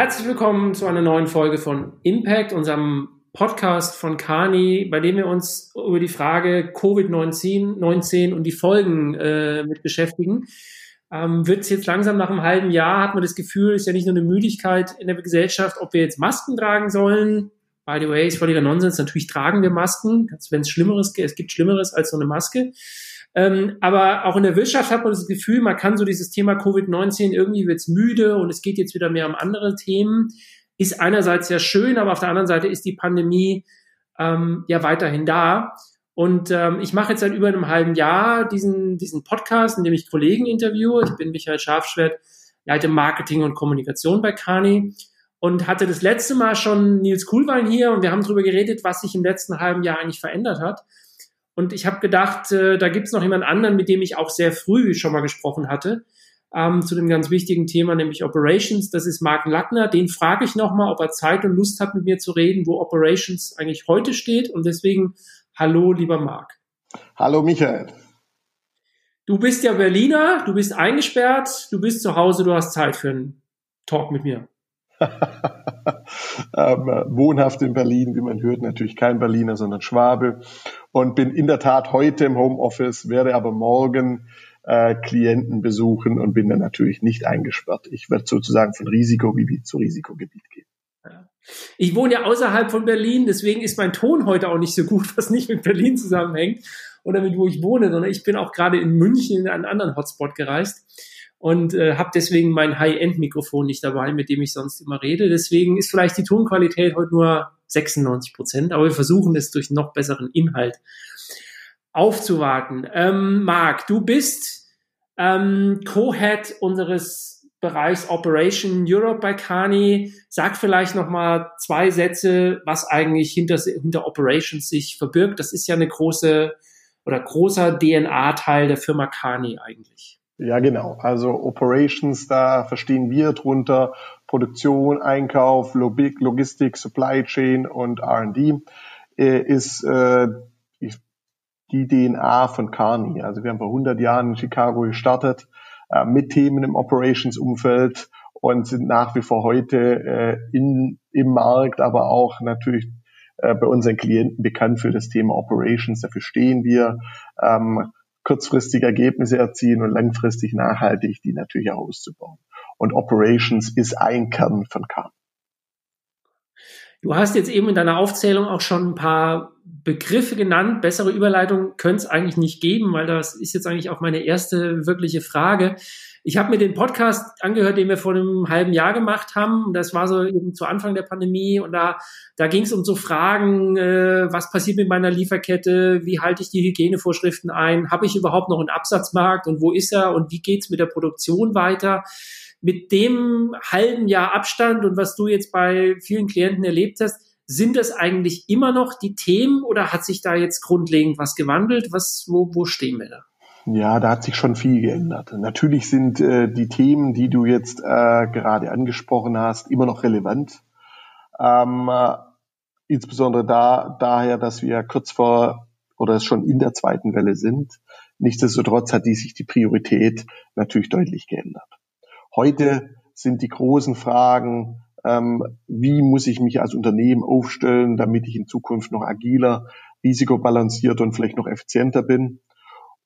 Herzlich willkommen zu einer neuen Folge von Impact, unserem Podcast von Kani, bei dem wir uns über die Frage Covid-19 19 und die Folgen äh, mit beschäftigen. Ähm, Wird es jetzt langsam nach einem halben Jahr, hat man das Gefühl, ist ja nicht nur eine Müdigkeit in der Gesellschaft, ob wir jetzt Masken tragen sollen. By the way, ist völliger Nonsens. Natürlich tragen wir Masken, wenn es Schlimmeres gibt. Es gibt Schlimmeres als so eine Maske. Ähm, aber auch in der Wirtschaft hat man das Gefühl, man kann so dieses Thema Covid-19 irgendwie wird's müde und es geht jetzt wieder mehr um andere Themen. Ist einerseits ja schön, aber auf der anderen Seite ist die Pandemie ähm, ja weiterhin da. Und ähm, ich mache jetzt seit über einem halben Jahr diesen, diesen Podcast, in dem ich Kollegen interviewe. Ich bin Michael Scharfschwert, leite Marketing und Kommunikation bei Kani und hatte das letzte Mal schon Nils Kuhlwein hier und wir haben darüber geredet, was sich im letzten halben Jahr eigentlich verändert hat. Und ich habe gedacht, äh, da gibt es noch jemand anderen, mit dem ich auch sehr früh schon mal gesprochen hatte, ähm, zu dem ganz wichtigen Thema, nämlich Operations. Das ist Mark Lackner. Den frage ich nochmal, ob er Zeit und Lust hat, mit mir zu reden, wo Operations eigentlich heute steht. Und deswegen, hallo, lieber Mark. Hallo, Michael. Du bist ja Berliner, du bist eingesperrt, du bist zu Hause, du hast Zeit für einen Talk mit mir. Ähm, wohnhaft in Berlin, wie man hört, natürlich kein Berliner, sondern Schwabe und bin in der Tat heute im Homeoffice, werde aber morgen äh, Klienten besuchen und bin dann natürlich nicht eingesperrt. Ich werde sozusagen von Risikogebiet zu Risikogebiet gehen. Ich wohne ja außerhalb von Berlin, deswegen ist mein Ton heute auch nicht so gut, was nicht mit Berlin zusammenhängt oder mit wo ich wohne, sondern ich bin auch gerade in München in einen anderen Hotspot gereist und äh, habe deswegen mein High-End-Mikrofon nicht dabei, mit dem ich sonst immer rede. Deswegen ist vielleicht die Tonqualität heute nur 96 Prozent, aber wir versuchen es durch noch besseren Inhalt aufzuwarten. Ähm, Marc, du bist ähm, Co-Head unseres Bereichs Operation Europe bei Kani. Sag vielleicht noch mal zwei Sätze, was eigentlich hinter, hinter Operations sich verbirgt. Das ist ja eine große oder großer DNA-Teil der Firma Kani eigentlich. Ja, genau. Also Operations, da verstehen wir drunter Produktion, Einkauf, Logistik, Supply Chain und R&D äh, ist äh, die DNA von Carney. Also wir haben vor 100 Jahren in Chicago gestartet äh, mit Themen im Operations-Umfeld und sind nach wie vor heute äh, in, im Markt, aber auch natürlich äh, bei unseren Klienten bekannt für das Thema Operations. Dafür stehen wir. Ähm, kurzfristig Ergebnisse erzielen und langfristig nachhaltig die natürlich auch auszubauen. Und Operations ist ein Kern von Kern. Du hast jetzt eben in deiner Aufzählung auch schon ein paar Begriffe genannt. Bessere Überleitung könnte es eigentlich nicht geben, weil das ist jetzt eigentlich auch meine erste wirkliche Frage. Ich habe mir den Podcast angehört, den wir vor einem halben Jahr gemacht haben. Das war so eben zu Anfang der Pandemie und da, da ging es um so Fragen, äh, was passiert mit meiner Lieferkette, wie halte ich die Hygienevorschriften ein, habe ich überhaupt noch einen Absatzmarkt und wo ist er und wie geht's mit der Produktion weiter? Mit dem halben Jahr Abstand und was du jetzt bei vielen Klienten erlebt hast, sind das eigentlich immer noch die Themen oder hat sich da jetzt grundlegend was gewandelt? Was, wo, wo stehen wir da? Ja, da hat sich schon viel geändert. Natürlich sind äh, die Themen, die du jetzt äh, gerade angesprochen hast, immer noch relevant. Ähm, äh, insbesondere da, daher, dass wir kurz vor oder schon in der zweiten Welle sind. Nichtsdestotrotz hat die sich die Priorität natürlich deutlich geändert. Heute sind die großen Fragen, ähm, wie muss ich mich als Unternehmen aufstellen, damit ich in Zukunft noch agiler, risikobalancierter und vielleicht noch effizienter bin.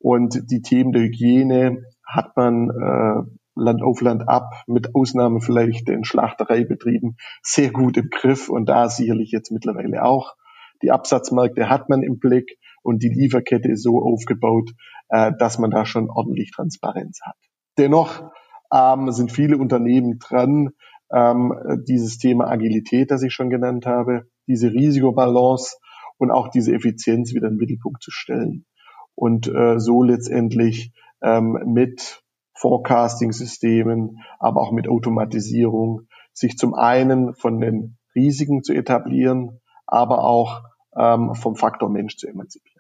Und die Themen der Hygiene hat man äh, Land auf Land ab, mit Ausnahme vielleicht den Schlachtereibetrieben, sehr gut im Griff und da sicherlich jetzt mittlerweile auch. Die Absatzmärkte hat man im Blick und die Lieferkette ist so aufgebaut, äh, dass man da schon ordentlich Transparenz hat. Dennoch ähm, sind viele Unternehmen dran, ähm, dieses Thema Agilität, das ich schon genannt habe, diese Risikobalance und auch diese Effizienz wieder in den Mittelpunkt zu stellen und äh, so letztendlich ähm, mit Forecasting-Systemen, aber auch mit Automatisierung sich zum einen von den Risiken zu etablieren, aber auch ähm, vom Faktor Mensch zu emanzipieren.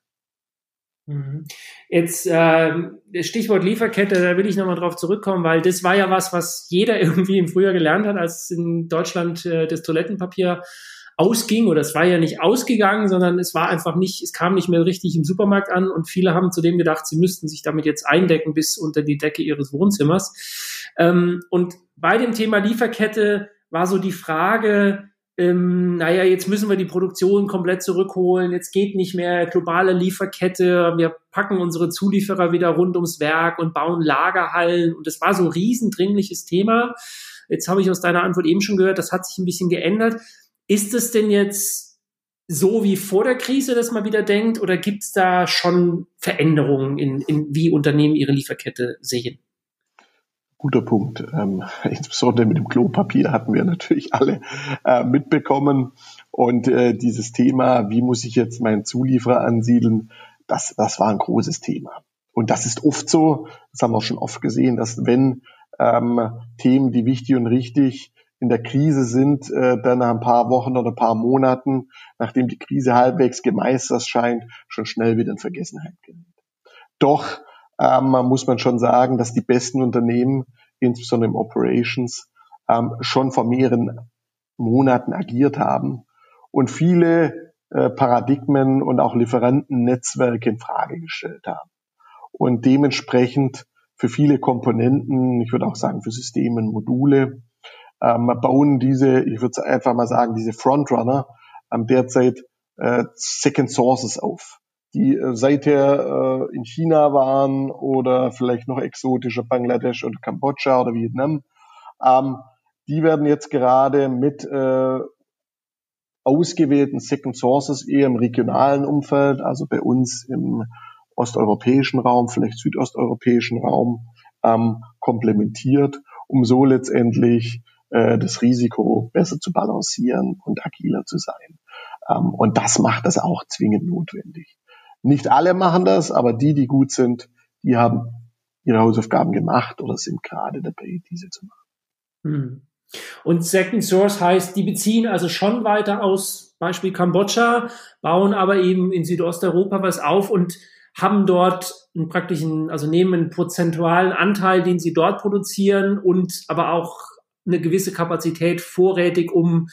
Mhm. Jetzt äh, Stichwort Lieferkette, da will ich nochmal drauf zurückkommen, weil das war ja was, was jeder irgendwie im Frühjahr gelernt hat, als in Deutschland äh, das Toilettenpapier ausging oder es war ja nicht ausgegangen, sondern es war einfach nicht, es kam nicht mehr richtig im Supermarkt an und viele haben zudem gedacht, sie müssten sich damit jetzt eindecken bis unter die Decke ihres Wohnzimmers. Ähm, und bei dem Thema Lieferkette war so die Frage, ähm, naja, jetzt müssen wir die Produktion komplett zurückholen, jetzt geht nicht mehr globale Lieferkette, wir packen unsere Zulieferer wieder rund ums Werk und bauen Lagerhallen und das war so ein riesendringliches Thema. Jetzt habe ich aus deiner Antwort eben schon gehört, das hat sich ein bisschen geändert. Ist es denn jetzt so wie vor der Krise, dass man wieder denkt, oder gibt es da schon Veränderungen in, in wie Unternehmen ihre Lieferkette sehen? Guter Punkt. Ähm, insbesondere mit dem Klopapier hatten wir natürlich alle äh, mitbekommen. Und äh, dieses Thema, wie muss ich jetzt meinen Zulieferer ansiedeln, das, das war ein großes Thema. Und das ist oft so, das haben wir schon oft gesehen, dass wenn ähm, Themen, die wichtig und richtig in der Krise sind, äh, dann nach ein paar Wochen oder ein paar Monaten, nachdem die Krise halbwegs gemeistert scheint, schon schnell wieder in Vergessenheit gerät. Doch ähm, muss man schon sagen, dass die besten Unternehmen, insbesondere im Operations, ähm, schon vor mehreren Monaten agiert haben und viele äh, Paradigmen und auch Lieferantennetzwerke in Frage gestellt haben. Und dementsprechend für viele Komponenten, ich würde auch sagen für Systeme und Module, ähm, bauen diese, ich würde einfach mal sagen, diese Frontrunner ähm, derzeit äh, Second Sources auf die äh, seither äh, in China waren oder vielleicht noch exotischer Bangladesch oder Kambodscha oder Vietnam. Ähm, die werden jetzt gerade mit äh, ausgewählten Second Sources eher im regionalen Umfeld, also bei uns im osteuropäischen Raum, vielleicht südosteuropäischen Raum, ähm, komplementiert, um so letztendlich äh, das Risiko besser zu balancieren und agiler zu sein. Ähm, und das macht das auch zwingend notwendig. Nicht alle machen das, aber die, die gut sind, die haben ihre Hausaufgaben gemacht oder sind gerade dabei, diese zu machen. Hm. Und Second Source heißt, die beziehen also schon weiter aus Beispiel Kambodscha, bauen aber eben in Südosteuropa was auf und haben dort einen praktischen, also nehmen einen prozentualen Anteil, den sie dort produzieren und aber auch eine gewisse Kapazität vorrätig, um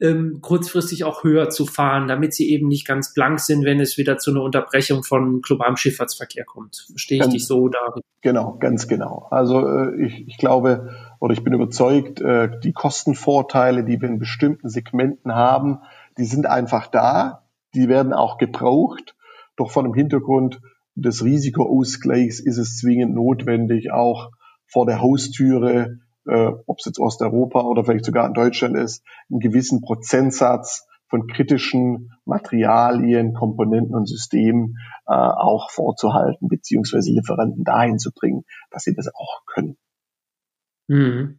ähm, kurzfristig auch höher zu fahren, damit sie eben nicht ganz blank sind, wenn es wieder zu einer Unterbrechung von globalem Schifffahrtsverkehr kommt. Verstehe ich ganz, dich so, David? Genau, ganz genau. Also äh, ich, ich glaube oder ich bin überzeugt, äh, die Kostenvorteile, die wir in bestimmten Segmenten haben, die sind einfach da, die werden auch gebraucht. Doch von dem Hintergrund des Risikoausgleichs ist es zwingend notwendig, auch vor der Haustüre äh, ob es jetzt Osteuropa oder vielleicht sogar in Deutschland ist, einen gewissen Prozentsatz von kritischen Materialien, Komponenten und Systemen äh, auch vorzuhalten, beziehungsweise Lieferanten dahin zu bringen, dass sie das auch können. Mhm.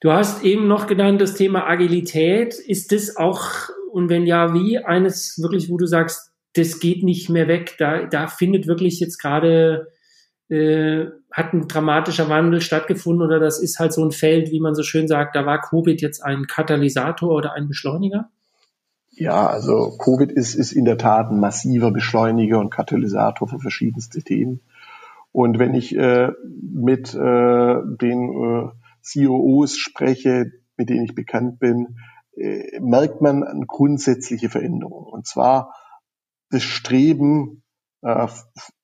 Du hast eben noch genannt das Thema Agilität. Ist das auch, und wenn ja, wie, eines wirklich, wo du sagst, das geht nicht mehr weg, da, da findet wirklich jetzt gerade äh, hat ein dramatischer Wandel stattgefunden oder das ist halt so ein Feld, wie man so schön sagt, da war Covid jetzt ein Katalysator oder ein Beschleuniger? Ja, also Covid ist, ist in der Tat ein massiver Beschleuniger und Katalysator für verschiedenste Themen. Und wenn ich äh, mit äh, den äh, COOs spreche, mit denen ich bekannt bin, äh, merkt man eine grundsätzliche Veränderung. Und zwar das Streben äh,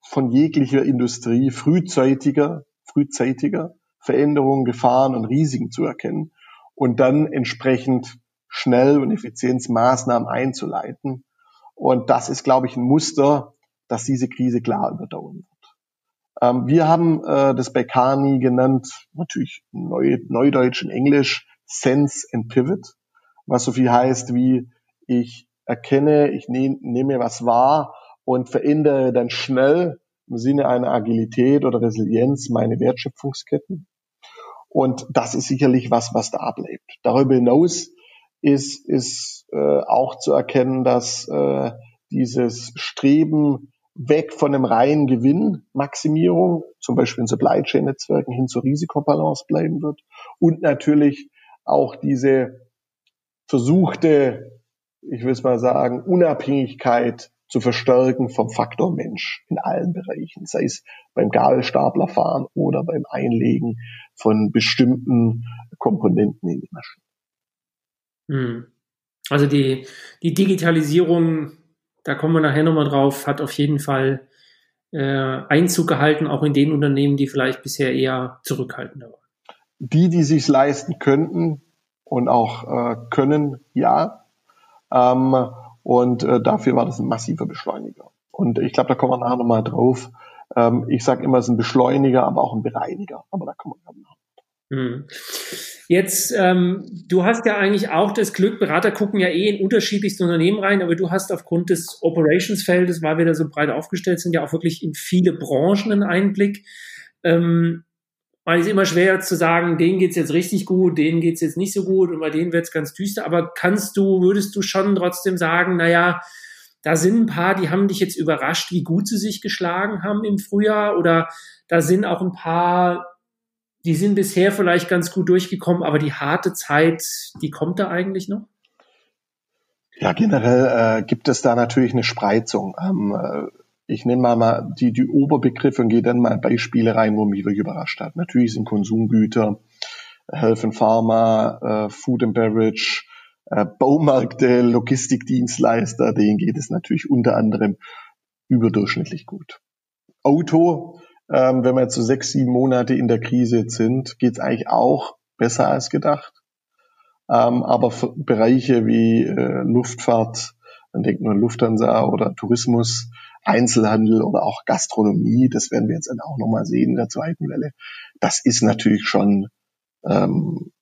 von jeglicher Industrie frühzeitiger, frühzeitiger Veränderungen, Gefahren und Risiken zu erkennen und dann entsprechend schnell und Effizienzmaßnahmen einzuleiten. Und das ist, glaube ich, ein Muster, dass diese Krise klar überdauern wird. Ähm, wir haben äh, das bei Kani genannt, natürlich Neu Neudeutsch in Englisch, Sense and Pivot, was so viel heißt wie ich erkenne, ich nehme nehm was wahr und verändere dann schnell im Sinne einer Agilität oder Resilienz meine Wertschöpfungsketten. Und das ist sicherlich was, was da ablebt. Darüber hinaus ist, ist äh, auch zu erkennen, dass äh, dieses Streben weg von einem reinen Gewinnmaximierung, zum Beispiel in Supply Chain Netzwerken hin zur Risikobalance bleiben wird und natürlich auch diese versuchte, ich will es mal sagen, Unabhängigkeit zu verstärken vom Faktor Mensch in allen Bereichen, sei es beim Gabelstaplerfahren oder beim Einlegen von bestimmten Komponenten in die Maschine. Hm. Also die, die Digitalisierung, da kommen wir nachher nochmal drauf, hat auf jeden Fall äh, Einzug gehalten, auch in den Unternehmen, die vielleicht bisher eher zurückhaltender waren. Die, die sich leisten könnten, und auch äh, können, ja. Ähm, und äh, dafür war das ein massiver Beschleuniger. Und ich glaube, da kommen wir nachher nochmal drauf. Ähm, ich sage immer, es ist ein Beschleuniger, aber auch ein Bereiniger. Aber da kommen wir nachher. Hm. Jetzt, ähm, du hast ja eigentlich auch das Glück, Berater gucken ja eh in unterschiedlichste Unternehmen rein, aber du hast aufgrund des Operationsfeldes, weil wir da so breit aufgestellt sind, ja auch wirklich in viele Branchen einen Einblick. Ähm, es ist immer schwer zu sagen, denen geht's jetzt richtig gut, denen geht's jetzt nicht so gut und bei denen wird's ganz düster. Aber kannst du, würdest du schon trotzdem sagen, naja, da sind ein paar, die haben dich jetzt überrascht, wie gut sie sich geschlagen haben im Frühjahr oder da sind auch ein paar, die sind bisher vielleicht ganz gut durchgekommen, aber die harte Zeit, die kommt da eigentlich noch? Ja, generell äh, gibt es da natürlich eine Spreizung. Ähm, äh, ich nenne mal, mal die, die Oberbegriffe und gehe dann mal Beispiele rein, wo mich wirklich überrascht hat. Natürlich sind Konsumgüter, Health and Pharma, äh, Food and Beverage, äh, Baumärkte, Logistikdienstleister, denen geht es natürlich unter anderem überdurchschnittlich gut. Auto, ähm, wenn wir jetzt so sechs, sieben Monate in der Krise jetzt sind, geht es eigentlich auch besser als gedacht. Ähm, aber Bereiche wie äh, Luftfahrt, man denkt nur an Lufthansa oder Tourismus, Einzelhandel oder auch Gastronomie, das werden wir jetzt dann auch nochmal sehen in der zweiten Welle. Das ist natürlich schon ähm,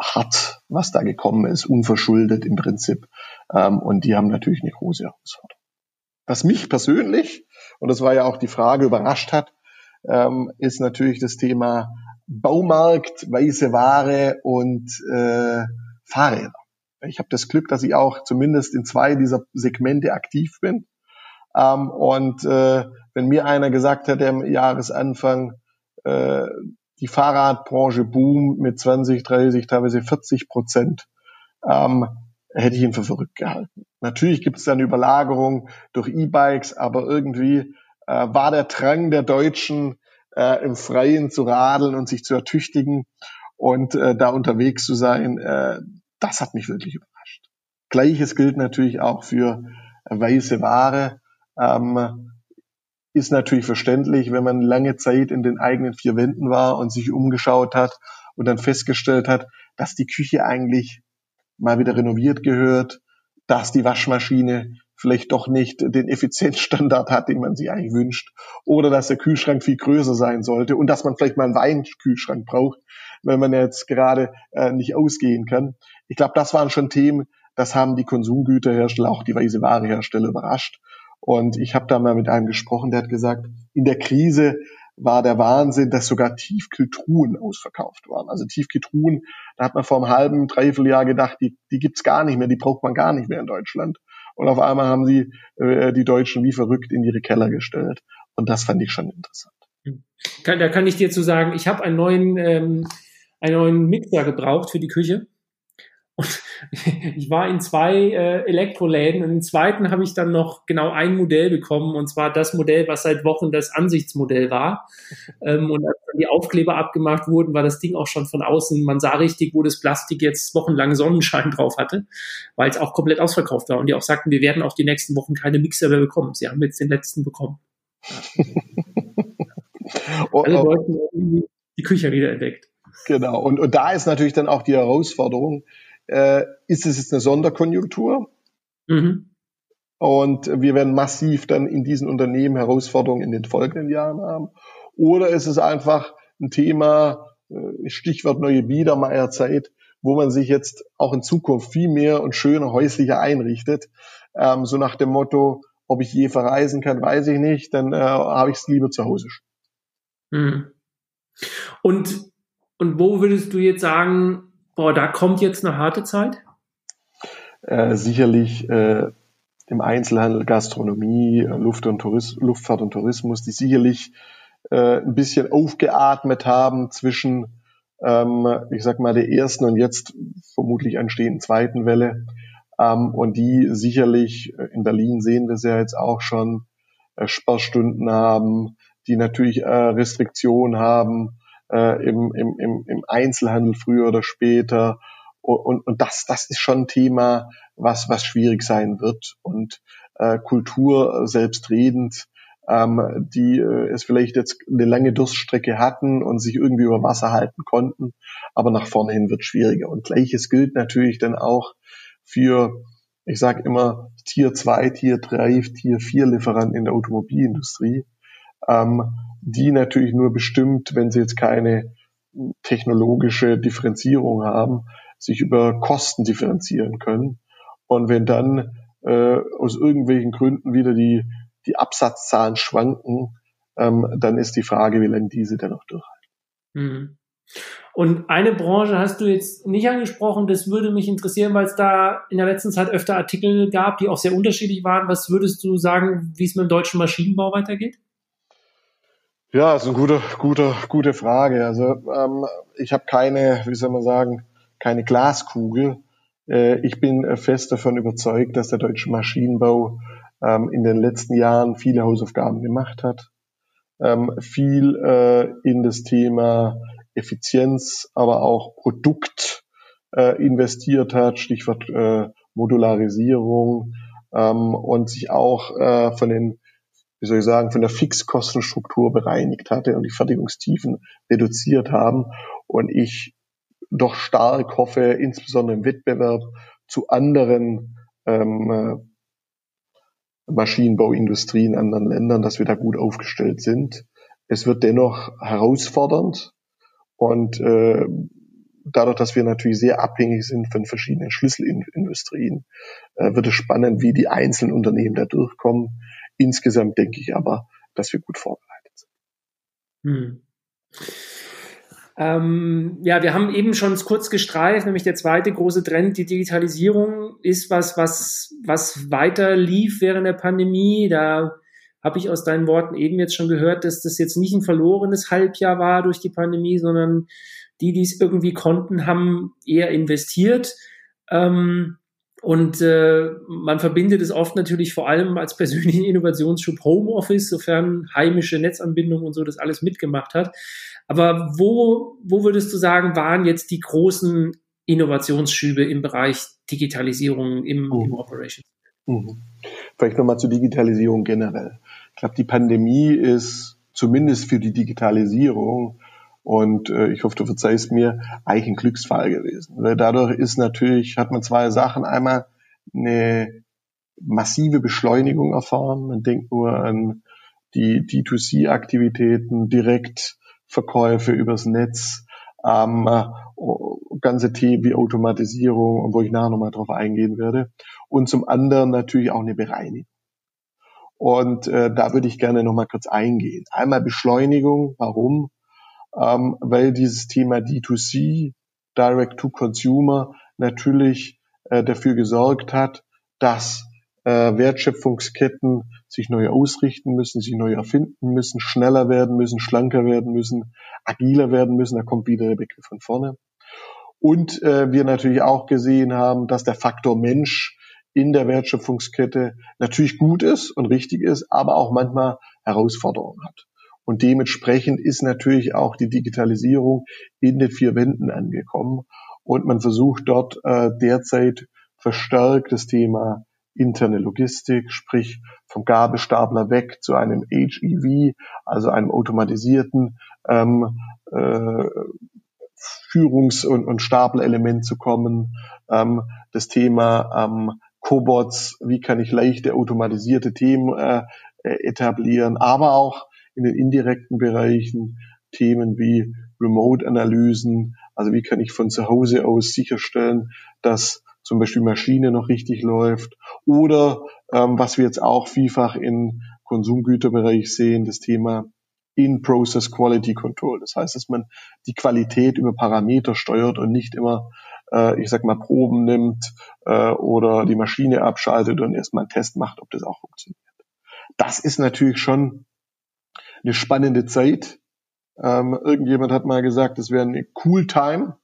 hart, was da gekommen ist, unverschuldet im Prinzip. Ähm, und die haben natürlich eine große Herausforderung. Was mich persönlich, und das war ja auch die Frage, überrascht hat, ähm, ist natürlich das Thema Baumarkt, weiße Ware und äh, Fahrräder. Ich habe das Glück, dass ich auch zumindest in zwei dieser Segmente aktiv bin. Ähm, und äh, wenn mir einer gesagt hätte am Jahresanfang, äh, die Fahrradbranche boomt mit 20, 30, teilweise 40 Prozent, ähm, hätte ich ihn für verrückt gehalten. Natürlich gibt es dann Überlagerung durch E-Bikes, aber irgendwie äh, war der Drang der Deutschen, äh, im Freien zu radeln und sich zu ertüchtigen und äh, da unterwegs zu sein, äh, das hat mich wirklich überrascht. Gleiches gilt natürlich auch für weiße Ware. Ähm, ist natürlich verständlich, wenn man lange Zeit in den eigenen vier Wänden war und sich umgeschaut hat und dann festgestellt hat, dass die Küche eigentlich mal wieder renoviert gehört, dass die Waschmaschine vielleicht doch nicht den Effizienzstandard hat, den man sich eigentlich wünscht, oder dass der Kühlschrank viel größer sein sollte und dass man vielleicht mal einen Weinkühlschrank braucht, wenn man jetzt gerade äh, nicht ausgehen kann. Ich glaube, das waren schon Themen, das haben die Konsumgüterhersteller, auch die weiße Warehersteller überrascht. Und ich habe da mal mit einem gesprochen, der hat gesagt, in der Krise war der Wahnsinn, dass sogar Tiefkühltruhen ausverkauft waren. Also Tiefkühltruhen, da hat man vor einem halben, dreiviertel Jahr gedacht, die, die gibt's gar nicht mehr, die braucht man gar nicht mehr in Deutschland. Und auf einmal haben sie äh, die Deutschen wie verrückt in ihre Keller gestellt. Und das fand ich schon interessant. da kann ich dir zu sagen, ich habe einen neuen, ähm, einen neuen Mixer gebraucht für die Küche. Und ich war in zwei äh, Elektroläden und im zweiten habe ich dann noch genau ein Modell bekommen und zwar das Modell, was seit Wochen das Ansichtsmodell war. Ähm, und als dann die Aufkleber abgemacht wurden, war das Ding auch schon von außen, man sah richtig, wo das Plastik jetzt wochenlang Sonnenschein drauf hatte, weil es auch komplett ausverkauft war. Und die auch sagten, wir werden auch die nächsten Wochen keine Mixer mehr bekommen. Sie haben jetzt den letzten bekommen. oh, Alle oh. wollten irgendwie die Küche wieder entdeckt. Genau. Und, und da ist natürlich dann auch die Herausforderung, äh, ist es jetzt eine Sonderkonjunktur? Mhm. Und wir werden massiv dann in diesen Unternehmen Herausforderungen in den folgenden Jahren haben. Oder ist es einfach ein Thema, äh, Stichwort neue Biedermeierzeit, wo man sich jetzt auch in Zukunft viel mehr und schöner häuslicher einrichtet. Ähm, so nach dem Motto, ob ich je verreisen kann, weiß ich nicht, dann äh, habe ich es lieber zu Hause. Mhm. Und, und wo würdest du jetzt sagen, boah, da kommt jetzt eine harte Zeit? Äh, sicherlich äh, im Einzelhandel, Gastronomie, Luft und Luftfahrt und Tourismus, die sicherlich äh, ein bisschen aufgeatmet haben zwischen, ähm, ich sag mal, der ersten und jetzt vermutlich anstehenden zweiten Welle. Ähm, und die sicherlich, äh, in Berlin sehen wir es ja jetzt auch schon, äh, Sperrstunden haben, die natürlich äh, Restriktionen haben, äh, im, im, im, im Einzelhandel früher oder später. Und, und das, das ist schon ein Thema, was, was schwierig sein wird. Und äh, Kultur selbstredend ähm, die äh, es vielleicht jetzt eine lange Durststrecke hatten und sich irgendwie über Wasser halten konnten, aber nach vorne hin wird schwieriger. Und gleiches gilt natürlich dann auch für, ich sage immer, Tier 2, Tier 3, Tier 4 Lieferanten in der Automobilindustrie, ähm, die natürlich nur bestimmt, wenn sie jetzt keine technologische Differenzierung haben, sich über Kosten differenzieren können. Und wenn dann äh, aus irgendwelchen Gründen wieder die, die Absatzzahlen schwanken, ähm, dann ist die Frage, wie lange diese dann noch durchhalten. Mhm. Und eine Branche hast du jetzt nicht angesprochen, das würde mich interessieren, weil es da in der letzten Zeit öfter Artikel gab, die auch sehr unterschiedlich waren. Was würdest du sagen, wie es mit dem deutschen Maschinenbau weitergeht? Ja, ist eine gute, gute, gute Frage. Also ähm, ich habe keine, wie soll man sagen, keine Glaskugel. Äh, ich bin fest davon überzeugt, dass der deutsche Maschinenbau ähm, in den letzten Jahren viele Hausaufgaben gemacht hat, ähm, viel äh, in das Thema Effizienz, aber auch Produkt äh, investiert hat, Stichwort äh, Modularisierung ähm, und sich auch äh, von den wie soll ich sagen, von der Fixkostenstruktur bereinigt hatte und die Fertigungstiefen reduziert haben. Und ich doch stark hoffe, insbesondere im Wettbewerb zu anderen ähm, äh, Maschinenbauindustrien in anderen Ländern, dass wir da gut aufgestellt sind. Es wird dennoch herausfordernd und äh, dadurch, dass wir natürlich sehr abhängig sind von verschiedenen Schlüsselindustrien, äh, wird es spannend, wie die einzelnen Unternehmen da durchkommen. Insgesamt denke ich aber, dass wir gut vorbereitet sind. Hm. Ähm, ja, wir haben eben schon kurz gestreift, nämlich der zweite große Trend, die Digitalisierung ist was, was, was weiter lief während der Pandemie. Da habe ich aus deinen Worten eben jetzt schon gehört, dass das jetzt nicht ein verlorenes Halbjahr war durch die Pandemie, sondern die, die es irgendwie konnten, haben eher investiert. Ähm, und äh, man verbindet es oft natürlich vor allem als persönlichen Innovationsschub Homeoffice, sofern heimische Netzanbindung und so das alles mitgemacht hat. Aber wo, wo würdest du sagen, waren jetzt die großen Innovationsschübe im Bereich Digitalisierung im, mhm. im Operations? Mhm. Vielleicht nochmal zur Digitalisierung generell. Ich glaube, die Pandemie ist zumindest für die Digitalisierung und äh, ich hoffe, du verzeihst mir, eigentlich ein Glücksfall gewesen. Weil dadurch ist natürlich, hat man zwei Sachen. Einmal eine massive Beschleunigung erfahren. Man denkt nur an die D2C-Aktivitäten, Direktverkäufe übers Netz, ähm, ganze Themen wie Automatisierung und wo ich nachher nochmal drauf eingehen werde. Und zum anderen natürlich auch eine Bereinigung. Und äh, da würde ich gerne nochmal kurz eingehen. Einmal Beschleunigung. Warum? Ähm, weil dieses Thema D2C, Direct to Consumer, natürlich äh, dafür gesorgt hat, dass äh, Wertschöpfungsketten sich neu ausrichten müssen, sich neu erfinden müssen, schneller werden müssen, schlanker werden müssen, agiler werden müssen. Da kommt wieder der Begriff von vorne. Und äh, wir natürlich auch gesehen haben, dass der Faktor Mensch in der Wertschöpfungskette natürlich gut ist und richtig ist, aber auch manchmal Herausforderungen hat. Und dementsprechend ist natürlich auch die Digitalisierung in den vier Wänden angekommen. Und man versucht dort äh, derzeit verstärkt das Thema interne Logistik, sprich vom Gabelstapler weg zu einem HEV, also einem automatisierten ähm, äh, Führungs- und, und Stapelelement zu kommen. Ähm, das Thema ähm, Cobots, wie kann ich leichte automatisierte Themen äh, etablieren, aber auch in den indirekten Bereichen Themen wie Remote-Analysen, also wie kann ich von zu Hause aus sicherstellen, dass zum Beispiel Maschine noch richtig läuft oder ähm, was wir jetzt auch vielfach im Konsumgüterbereich sehen, das Thema In-Process Quality Control. Das heißt, dass man die Qualität über Parameter steuert und nicht immer, äh, ich sag mal, Proben nimmt äh, oder die Maschine abschaltet und erstmal einen Test macht, ob das auch funktioniert. Das ist natürlich schon eine spannende Zeit. Ähm, irgendjemand hat mal gesagt, es wäre eine cool Time.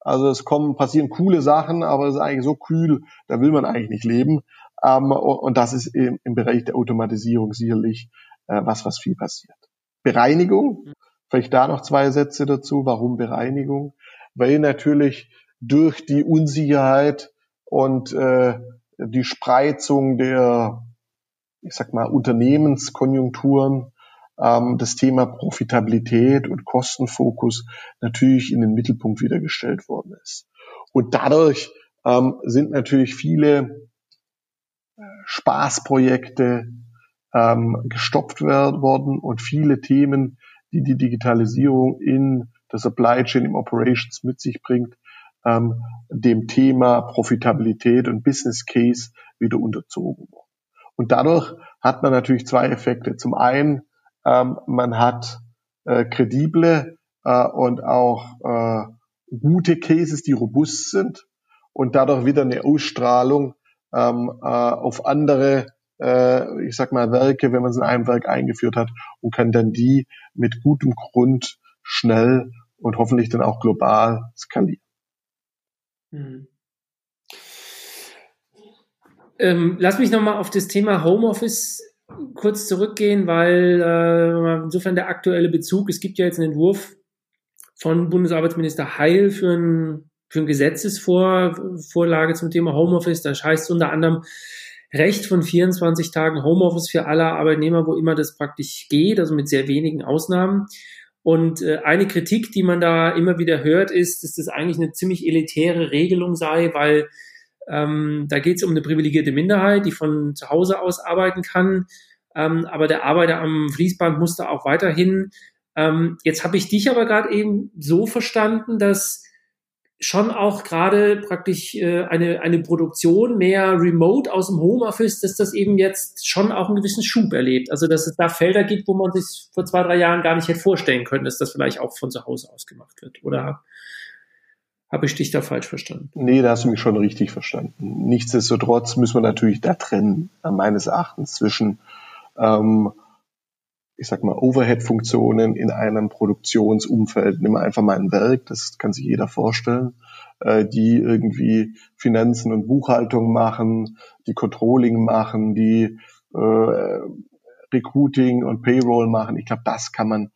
Also es kommen, passieren coole Sachen, aber es ist eigentlich so kühl, da will man eigentlich nicht leben. Ähm, und das ist im, im, Bereich der Automatisierung sicherlich äh, was, was viel passiert. Bereinigung, vielleicht da noch zwei Sätze dazu. Warum Bereinigung? Weil natürlich durch die Unsicherheit und äh, die Spreizung der ich sag mal, Unternehmenskonjunkturen ähm, das Thema Profitabilität und Kostenfokus natürlich in den Mittelpunkt wieder gestellt worden ist. Und dadurch ähm, sind natürlich viele äh, Spaßprojekte ähm, gestoppt worden und viele Themen, die die Digitalisierung in der Supply Chain, im Operations mit sich bringt, ähm, dem Thema Profitabilität und Business Case wieder unterzogen worden. Und dadurch hat man natürlich zwei Effekte. Zum einen, man hat äh, kredible äh, und auch äh, gute Cases, die robust sind und dadurch wieder eine Ausstrahlung ähm, äh, auf andere, äh, ich sag mal, Werke, wenn man es in einem Werk eingeführt hat und kann dann die mit gutem Grund schnell und hoffentlich dann auch global skalieren. Mhm. Ähm, lass mich nochmal auf das Thema Homeoffice kurz zurückgehen, weil äh, insofern der aktuelle Bezug, es gibt ja jetzt einen Entwurf von Bundesarbeitsminister Heil für ein, für ein Gesetzesvorlage zum Thema Homeoffice. Das heißt unter anderem Recht von 24 Tagen Homeoffice für alle Arbeitnehmer, wo immer das praktisch geht, also mit sehr wenigen Ausnahmen. Und äh, eine Kritik, die man da immer wieder hört, ist, dass das eigentlich eine ziemlich elitäre Regelung sei, weil ähm, da geht es um eine privilegierte Minderheit, die von zu Hause aus arbeiten kann. Ähm, aber der Arbeiter am Fließband muss da auch weiterhin. Ähm, jetzt habe ich dich aber gerade eben so verstanden, dass schon auch gerade praktisch äh, eine, eine Produktion mehr remote aus dem Homeoffice, dass das eben jetzt schon auch einen gewissen Schub erlebt. Also dass es da Felder gibt, wo man sich vor zwei, drei Jahren gar nicht hätte vorstellen können, dass das vielleicht auch von zu Hause aus gemacht wird. Oder habe ich dich da falsch verstanden? Nee, da hast du mich schon richtig verstanden. Nichtsdestotrotz müssen wir natürlich da trennen, äh, meines Erachtens, zwischen, ähm, ich sag mal, Overhead-Funktionen in einem Produktionsumfeld. Nimm einfach mal ein Werk, das kann sich jeder vorstellen, äh, die irgendwie Finanzen und Buchhaltung machen, die Controlling machen, die äh, Recruiting und Payroll machen. Ich glaube, das kann man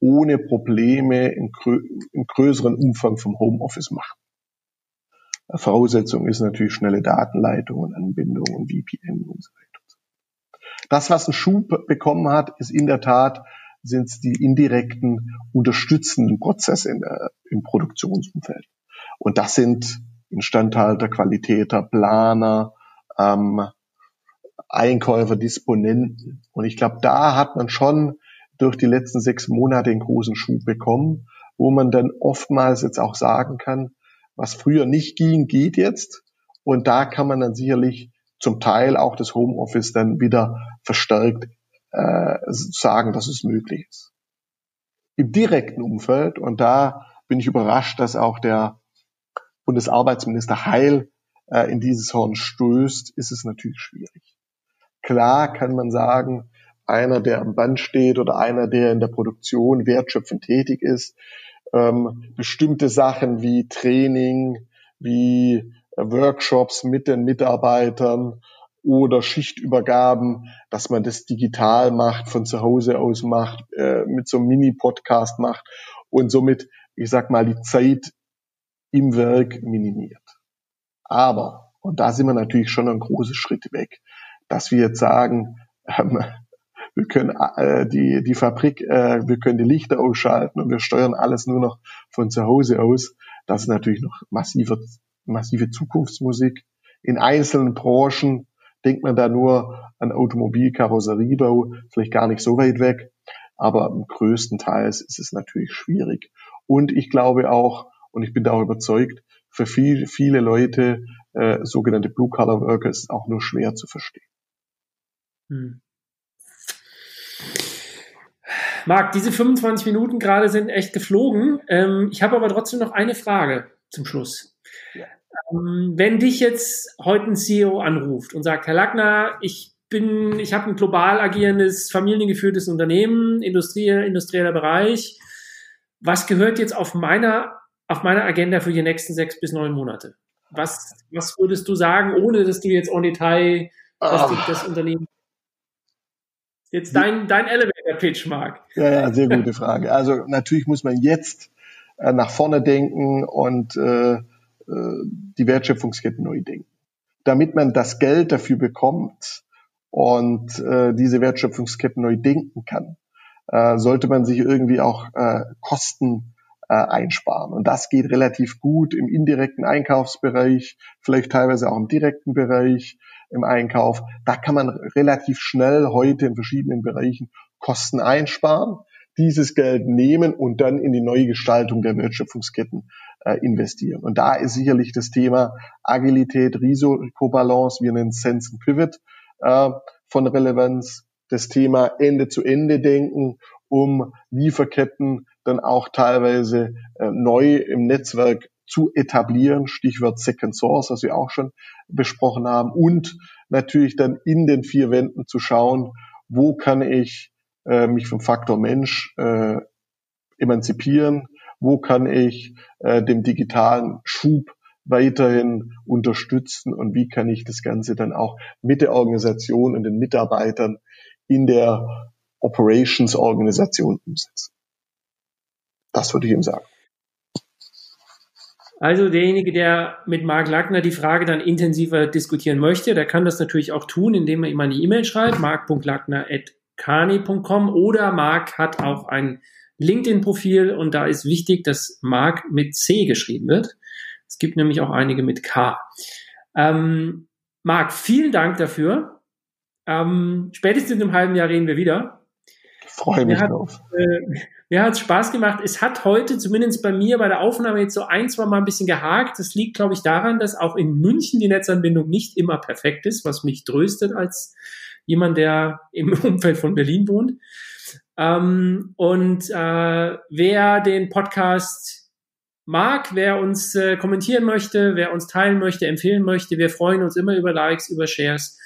ohne Probleme im, grö im größeren Umfang vom Homeoffice machen. Voraussetzung ist natürlich schnelle Datenleitung und Anbindung und VPN und so weiter. Das, was ein Schub bekommen hat, ist in der Tat, sind es die indirekten unterstützenden Prozesse in der, im Produktionsumfeld. Und das sind Instandhalter, Qualitäter, Planer, ähm, Einkäufer, Disponenten. Und ich glaube, da hat man schon durch die letzten sechs Monate einen großen Schub bekommen, wo man dann oftmals jetzt auch sagen kann, was früher nicht ging, geht jetzt. Und da kann man dann sicherlich zum Teil auch das Homeoffice dann wieder verstärkt äh, sagen, dass es möglich ist. Im direkten Umfeld, und da bin ich überrascht, dass auch der Bundesarbeitsminister Heil äh, in dieses Horn stößt, ist es natürlich schwierig. Klar kann man sagen, einer, der am Band steht oder einer, der in der Produktion wertschöpfend tätig ist, ähm, bestimmte Sachen wie Training, wie Workshops mit den Mitarbeitern oder Schichtübergaben, dass man das digital macht, von zu Hause aus macht, äh, mit so einem Mini-Podcast macht und somit, ich sag mal, die Zeit im Werk minimiert. Aber, und da sind wir natürlich schon einen großen Schritt weg, dass wir jetzt sagen, ähm, wir können äh, die, die Fabrik, äh, wir können die Lichter ausschalten und wir steuern alles nur noch von zu Hause aus. Das ist natürlich noch massive, massive Zukunftsmusik. In einzelnen Branchen denkt man da nur an Automobilkarosseriebau, vielleicht gar nicht so weit weg, aber größtenteils ist es natürlich schwierig. Und ich glaube auch, und ich bin da auch überzeugt, für viel, viele Leute, äh, sogenannte Blue-Collar-Worker, ist es auch nur schwer zu verstehen. Hm. Marc, diese 25 Minuten gerade sind echt geflogen. Ähm, ich habe aber trotzdem noch eine Frage zum Schluss. Ja. Ähm, wenn dich jetzt heute ein CEO anruft und sagt, Herr Lackner, ich bin, ich habe ein global agierendes, familiengeführtes Unternehmen, Industrie, industrieller Bereich. Was gehört jetzt auf meiner, auf meiner Agenda für die nächsten sechs bis neun Monate? Was, was würdest du sagen, ohne dass du jetzt en Detail das, das Unternehmen Jetzt dein, dein Elevator-Pitch, Marc. Ja, ja, sehr gute Frage. Also natürlich muss man jetzt äh, nach vorne denken und äh, äh, die Wertschöpfungskette neu denken. Damit man das Geld dafür bekommt und äh, diese Wertschöpfungsketten neu denken kann, äh, sollte man sich irgendwie auch äh, Kosten äh, einsparen. Und das geht relativ gut im indirekten Einkaufsbereich, vielleicht teilweise auch im direkten Bereich im Einkauf. Da kann man relativ schnell heute in verschiedenen Bereichen Kosten einsparen, dieses Geld nehmen und dann in die neue Gestaltung der Wertschöpfungsketten äh, investieren. Und da ist sicherlich das Thema Agilität, Risikobalance, wir nennen Sense and Pivot äh, von Relevanz, das Thema Ende-zu-Ende-Denken, um Lieferketten dann auch teilweise äh, neu im Netzwerk zu etablieren, Stichwort Second Source, was wir auch schon besprochen haben, und natürlich dann in den vier Wänden zu schauen, wo kann ich äh, mich vom Faktor Mensch äh, emanzipieren, wo kann ich äh, dem digitalen Schub weiterhin unterstützen und wie kann ich das Ganze dann auch mit der Organisation und den Mitarbeitern in der Operations-Organisation umsetzen. Das würde ich ihm sagen. Also derjenige, der mit Marc Lackner die Frage dann intensiver diskutieren möchte, der kann das natürlich auch tun, indem er ihm eine E-Mail schreibt, mark.lackner.kani.com oder Marc hat auch ein LinkedIn-Profil und da ist wichtig, dass Marc mit C geschrieben wird. Es gibt nämlich auch einige mit K. Ähm, Marc, vielen Dank dafür. Ähm, spätestens in einem halben Jahr reden wir wieder. Ich freue mich mir drauf. äh, mir hat es Spaß gemacht. Es hat heute, zumindest bei mir, bei der Aufnahme jetzt so ein, zwei Mal ein bisschen gehakt. Das liegt, glaube ich, daran, dass auch in München die Netzanbindung nicht immer perfekt ist, was mich tröstet als jemand, der im Umfeld von Berlin wohnt. Ähm, und äh, wer den Podcast mag, wer uns äh, kommentieren möchte, wer uns teilen möchte, empfehlen möchte, wir freuen uns immer über Likes, über Shares.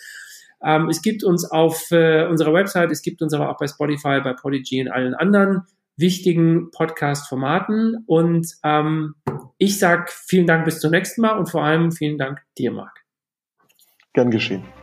Ähm, es gibt uns auf äh, unserer Website, es gibt uns aber auch bei Spotify, bei Podigy und allen anderen wichtigen Podcast-Formaten. Und ähm, ich sage vielen Dank bis zum nächsten Mal und vor allem vielen Dank dir, Marc. Gern geschehen.